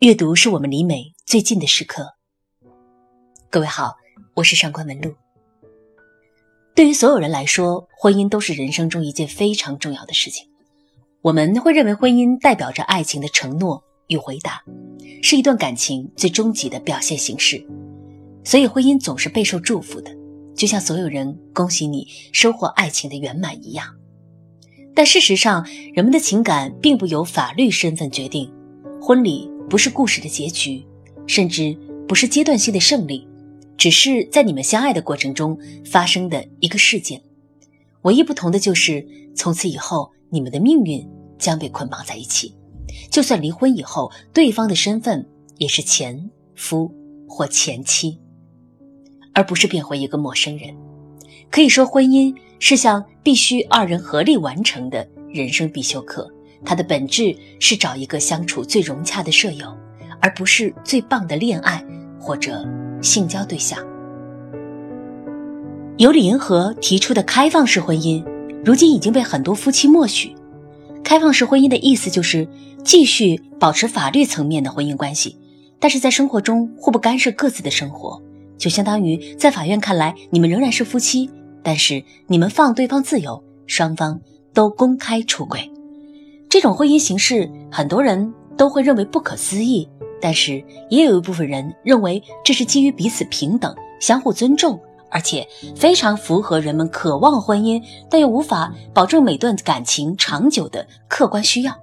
阅读是我们离美最近的时刻。各位好，我是上官文露。对于所有人来说，婚姻都是人生中一件非常重要的事情。我们会认为婚姻代表着爱情的承诺与回答，是一段感情最终极的表现形式。所以，婚姻总是备受祝福的，就像所有人恭喜你收获爱情的圆满一样。但事实上，人们的情感并不由法律身份决定，婚礼。不是故事的结局，甚至不是阶段性的胜利，只是在你们相爱的过程中发生的一个事件。唯一不同的就是，从此以后你们的命运将被捆绑在一起。就算离婚以后，对方的身份也是前夫或前妻，而不是变回一个陌生人。可以说，婚姻是项必须二人合力完成的人生必修课。它的本质是找一个相处最融洽的舍友，而不是最棒的恋爱或者性交对象。由李银河提出的开放式婚姻，如今已经被很多夫妻默许。开放式婚姻的意思就是继续保持法律层面的婚姻关系，但是在生活中互不干涉各自的生活，就相当于在法院看来你们仍然是夫妻，但是你们放对方自由，双方都公开出轨。这种婚姻形式，很多人都会认为不可思议，但是也有一部分人认为这是基于彼此平等、相互尊重，而且非常符合人们渴望婚姻但又无法保证每段感情长久的客观需要。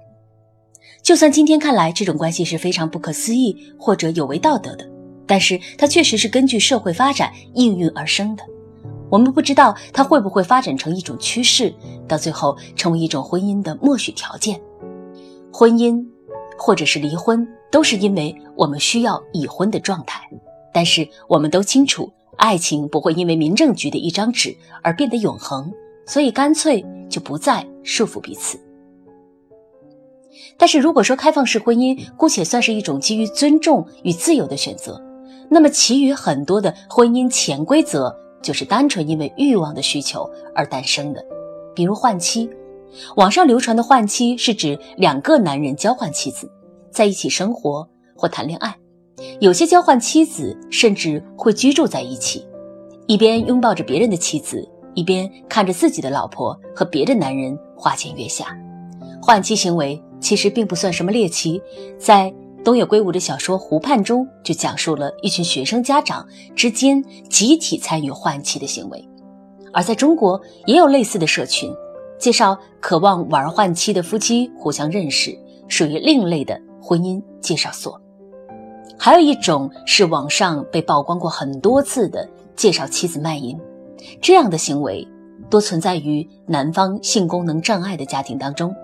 就算今天看来这种关系是非常不可思议或者有违道德的，但是它确实是根据社会发展应运而生的。我们不知道它会不会发展成一种趋势，到最后成为一种婚姻的默许条件。婚姻，或者是离婚，都是因为我们需要已婚的状态。但是我们都清楚，爱情不会因为民政局的一张纸而变得永恒，所以干脆就不再束缚彼此。但是如果说开放式婚姻姑且算是一种基于尊重与自由的选择，那么其余很多的婚姻潜规则。就是单纯因为欲望的需求而诞生的，比如换妻。网上流传的换妻是指两个男人交换妻子，在一起生活或谈恋爱。有些交换妻子甚至会居住在一起，一边拥抱着别人的妻子，一边看着自己的老婆和别的男人花前月下。换妻行为其实并不算什么猎奇，在。东野圭吾的小说《湖畔》中就讲述了一群学生家长之间集体参与换妻的行为，而在中国也有类似的社群，介绍渴望玩换妻的夫妻互相认识，属于另类的婚姻介绍所。还有一种是网上被曝光过很多次的介绍妻子卖淫，这样的行为多存在于男方性功能障碍的家庭当中，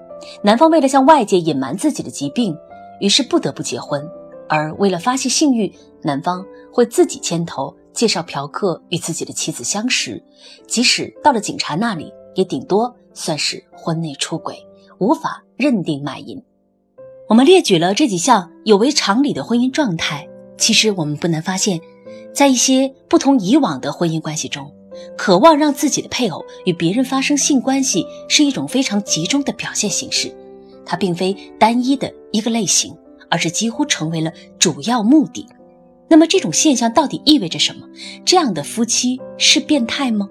男方为了向外界隐瞒自己的疾病。于是不得不结婚，而为了发泄性欲，男方会自己牵头介绍嫖客与自己的妻子相识，即使到了警察那里，也顶多算是婚内出轨，无法认定卖淫。我们列举了这几项有违常理的婚姻状态，其实我们不难发现，在一些不同以往的婚姻关系中，渴望让自己的配偶与别人发生性关系是一种非常集中的表现形式。它并非单一的一个类型，而是几乎成为了主要目的。那么这种现象到底意味着什么？这样的夫妻是变态吗？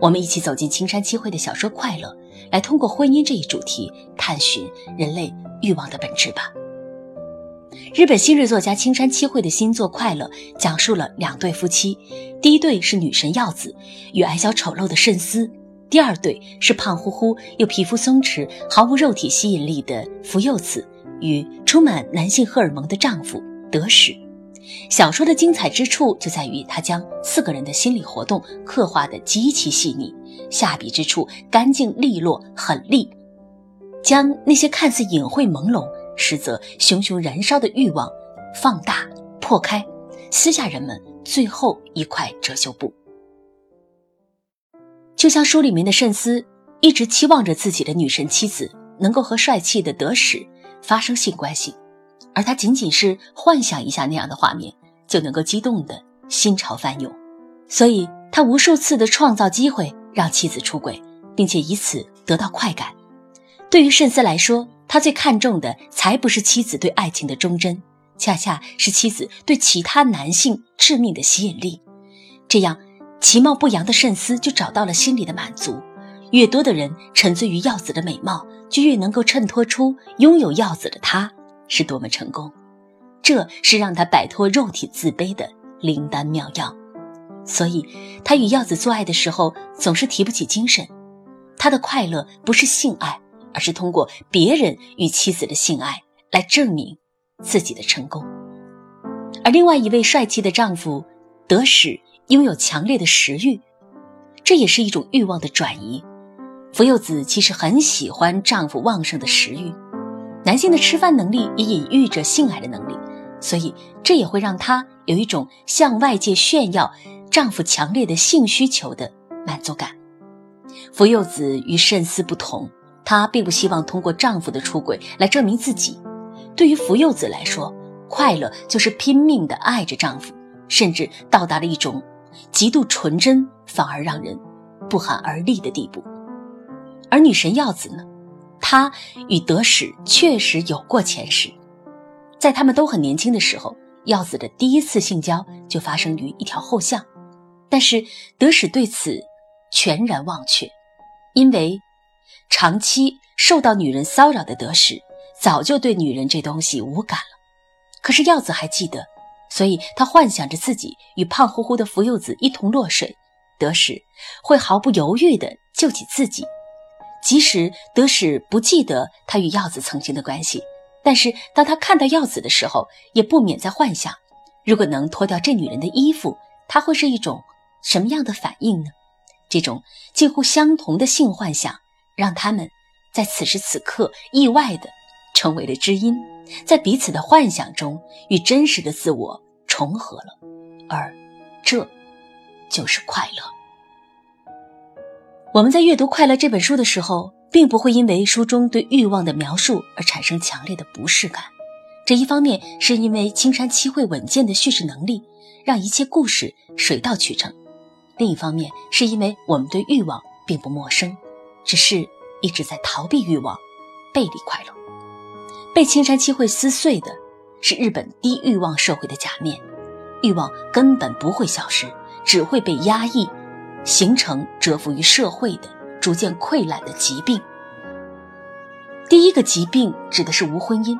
我们一起走进青山七惠的小说《快乐》，来通过婚姻这一主题探寻人类欲望的本质吧。日本新锐作家青山七惠的新作《快乐》讲述了两对夫妻，第一对是女神耀子与矮小丑陋的慎司。第二对是胖乎乎又皮肤松弛、毫无肉体吸引力的福佑子与充满男性荷尔蒙的丈夫德史。小说的精彩之处就在于，他将四个人的心理活动刻画得极其细腻，下笔之处干净利落、狠厉，将那些看似隐晦朦胧，实则熊熊燃烧的欲望放大、破开，撕下人们最后一块遮羞布。就像书里面的慎思，一直期望着自己的女神妻子能够和帅气的德史发生性关系，而他仅仅是幻想一下那样的画面，就能够激动的心潮翻涌，所以他无数次的创造机会让妻子出轨，并且以此得到快感。对于慎思来说，他最看重的才不是妻子对爱情的忠贞，恰恰是妻子对其他男性致命的吸引力。这样，其貌不扬的慎思就找到了心里的满足。越多的人沉醉于耀子的美貌，就越能够衬托出拥有耀子的他是多么成功。这是让他摆脱肉体自卑的灵丹妙药。所以，他与耀子做爱的时候总是提不起精神。他的快乐不是性爱，而是通过别人与妻子的性爱来证明自己的成功。而另外一位帅气的丈夫德使拥有强烈的食欲，这也是一种欲望的转移。福佑子其实很喜欢丈夫旺盛的食欲，男性的吃饭能力也隐喻着性爱的能力，所以这也会让她有一种向外界炫耀丈夫强烈的性需求的满足感。福佑子与慎思不同，她并不希望通过丈夫的出轨来证明自己。对于福佑子来说，快乐就是拼命地爱着丈夫，甚至到达了一种极度纯真，反而让人不寒而栗的地步。而女神耀子呢？她与德使确实有过前世，在他们都很年轻的时候，耀子的第一次性交就发生于一条后巷，但是德使对此全然忘却，因为长期受到女人骚扰的德使早就对女人这东西无感了。可是耀子还记得，所以他幻想着自己与胖乎乎的福佑子一同落水，德使会毫不犹豫地救起自己。即使德使不记得他与耀子曾经的关系，但是当他看到耀子的时候，也不免在幻想：如果能脱掉这女人的衣服，他会是一种什么样的反应呢？这种近乎相同的性幻想，让他们在此时此刻意外的成为了知音，在彼此的幻想中与真实的自我重合了，而这就是快乐。我们在阅读《快乐》这本书的时候，并不会因为书中对欲望的描述而产生强烈的不适感。这一方面是因为青山七惠稳健的叙事能力，让一切故事水到渠成；另一方面是因为我们对欲望并不陌生，只是一直在逃避欲望，背离快乐。被青山七惠撕碎的是日本低欲望社会的假面，欲望根本不会消失，只会被压抑。形成蛰伏于社会的逐渐溃烂的疾病。第一个疾病指的是无婚姻。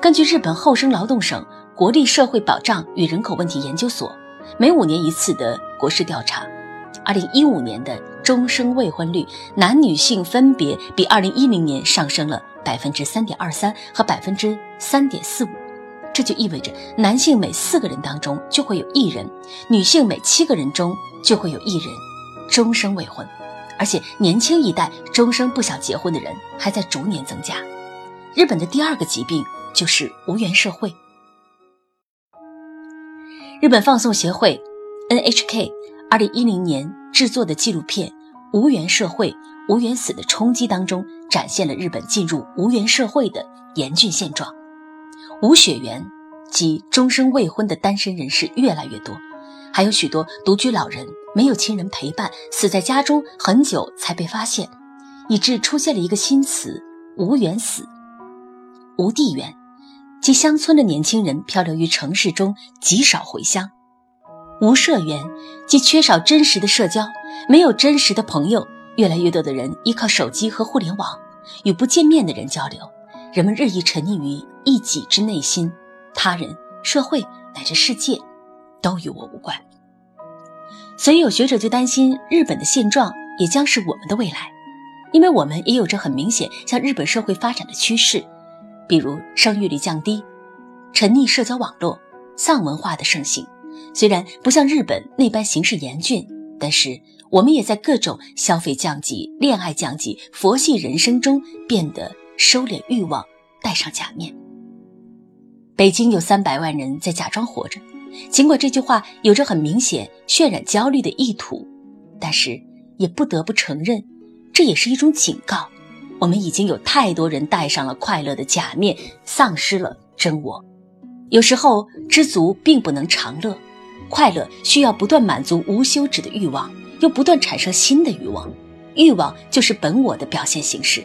根据日本厚生劳动省国立社会保障与人口问题研究所每五年一次的国事调查，二零一五年的终生未婚率，男女性分别比二零一零年上升了百分之三点二三和百分之三点四五。这就意味着男性每四个人当中就会有一人，女性每七个人中就会有一人。终生未婚，而且年轻一代终生不想结婚的人还在逐年增加。日本的第二个疾病就是无缘社会。日本放送协会 （NHK） 二零一零年制作的纪录片《无缘社会，无缘死的冲击》当中，展现了日本进入无缘社会的严峻现状。无血缘及终生未婚的单身人士越来越多。还有许多独居老人没有亲人陪伴，死在家中很久才被发现，以致出现了一个新词“无缘死”。无地缘，即乡村的年轻人漂流于城市中，极少回乡；无社缘，即缺少真实的社交，没有真实的朋友。越来越多的人依靠手机和互联网与不见面的人交流，人们日益沉溺于一己之内心，他人、社会乃至世界。都与我无关，所以有学者就担心日本的现状也将是我们的未来，因为我们也有着很明显向日本社会发展的趋势，比如生育率降低、沉溺社交网络、丧文化的盛行。虽然不像日本那般形势严峻，但是我们也在各种消费降级、恋爱降级、佛系人生中变得收敛欲望，戴上假面。北京有三百万人在假装活着。尽管这句话有着很明显渲染焦虑的意图，但是也不得不承认，这也是一种警告。我们已经有太多人戴上了快乐的假面，丧失了真我。有时候知足并不能长乐，快乐需要不断满足无休止的欲望，又不断产生新的欲望。欲望就是本我的表现形式。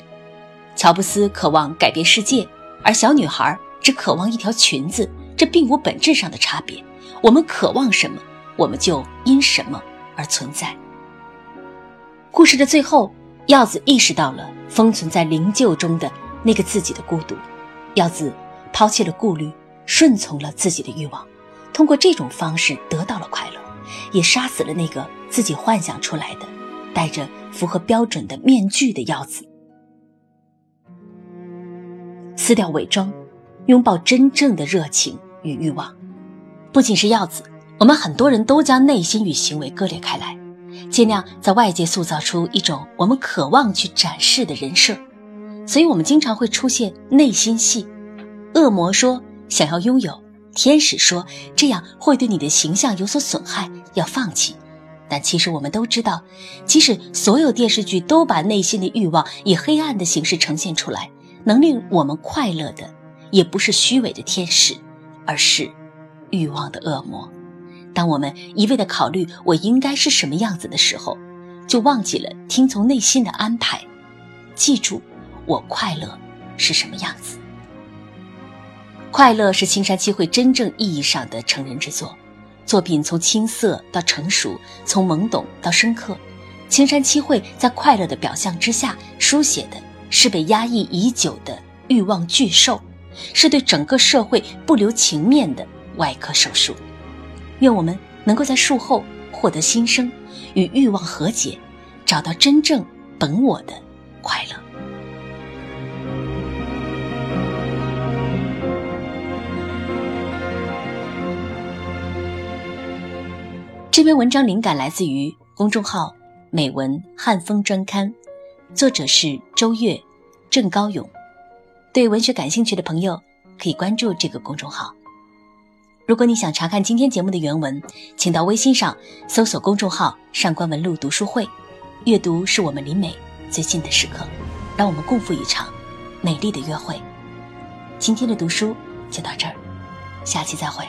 乔布斯渴望改变世界，而小女孩只渴望一条裙子。这并无本质上的差别。我们渴望什么，我们就因什么而存在。故事的最后，耀子意识到了封存在灵柩中的那个自己的孤独。耀子抛弃了顾虑，顺从了自己的欲望，通过这种方式得到了快乐，也杀死了那个自己幻想出来的、戴着符合标准的面具的耀子。撕掉伪装，拥抱真正的热情与欲望。不仅是耀子，我们很多人都将内心与行为割裂开来，尽量在外界塑造出一种我们渴望去展示的人设。所以，我们经常会出现内心戏。恶魔说想要拥有，天使说这样会对你的形象有所损害，要放弃。但其实我们都知道，即使所有电视剧都把内心的欲望以黑暗的形式呈现出来，能令我们快乐的，也不是虚伪的天使，而是欲望的恶魔。当我们一味的考虑我应该是什么样子的时候，就忘记了听从内心的安排。记住。我快乐是什么样子？快乐是青山七惠真正意义上的成人之作。作品从青涩到成熟，从懵懂到深刻。青山七惠在快乐的表象之下，书写的是被压抑已久的欲望巨兽，是对整个社会不留情面的外科手术。愿我们能够在术后获得新生，与欲望和解，找到真正本我的快乐。这篇文章灵感来自于公众号“美文汉风专刊”，作者是周月、郑高勇。对文学感兴趣的朋友可以关注这个公众号。如果你想查看今天节目的原文，请到微信上搜索公众号“上官文露读书会”。阅读是我们离美最近的时刻，让我们共赴一场美丽的约会。今天的读书就到这儿，下期再会。